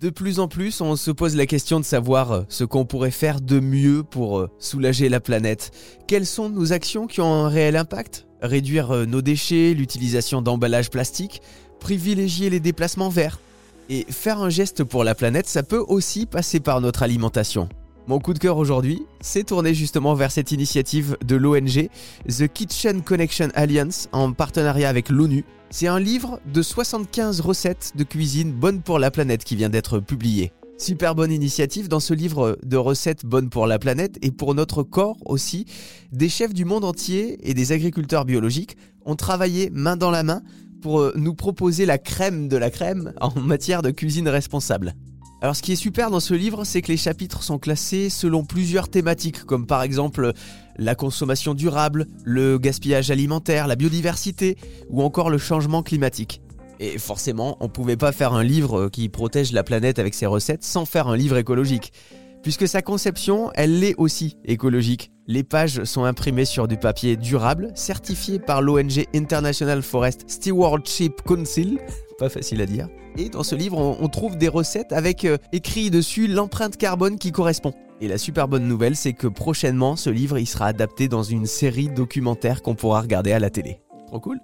De plus en plus, on se pose la question de savoir euh, ce qu'on pourrait faire de mieux pour euh, soulager la planète. Quelles sont nos actions qui ont un réel impact? Réduire euh, nos déchets, l'utilisation d'emballages plastiques, privilégier les déplacements verts. Et faire un geste pour la planète, ça peut aussi passer par notre alimentation. Mon coup de cœur aujourd'hui, c'est tourné justement vers cette initiative de l'ONG The Kitchen Connection Alliance en partenariat avec l'ONU. C'est un livre de 75 recettes de cuisine bonnes pour la planète qui vient d'être publié. Super bonne initiative dans ce livre de recettes bonnes pour la planète et pour notre corps aussi. Des chefs du monde entier et des agriculteurs biologiques ont travaillé main dans la main pour nous proposer la crème de la crème en matière de cuisine responsable. Alors ce qui est super dans ce livre, c'est que les chapitres sont classés selon plusieurs thématiques, comme par exemple la consommation durable, le gaspillage alimentaire, la biodiversité ou encore le changement climatique. Et forcément, on ne pouvait pas faire un livre qui protège la planète avec ses recettes sans faire un livre écologique. Puisque sa conception, elle l'est aussi écologique. Les pages sont imprimées sur du papier durable, certifié par l'ONG International Forest Stewardship Council, pas facile à dire. Et dans ce livre, on, trouve des recettes avec euh, écrit dessus l'empreinte carbone qui correspond. Et la super bonne nouvelle, c'est que prochainement, ce livre il sera adapté dans une série documentaire qu'on pourra regarder à la télé. Trop cool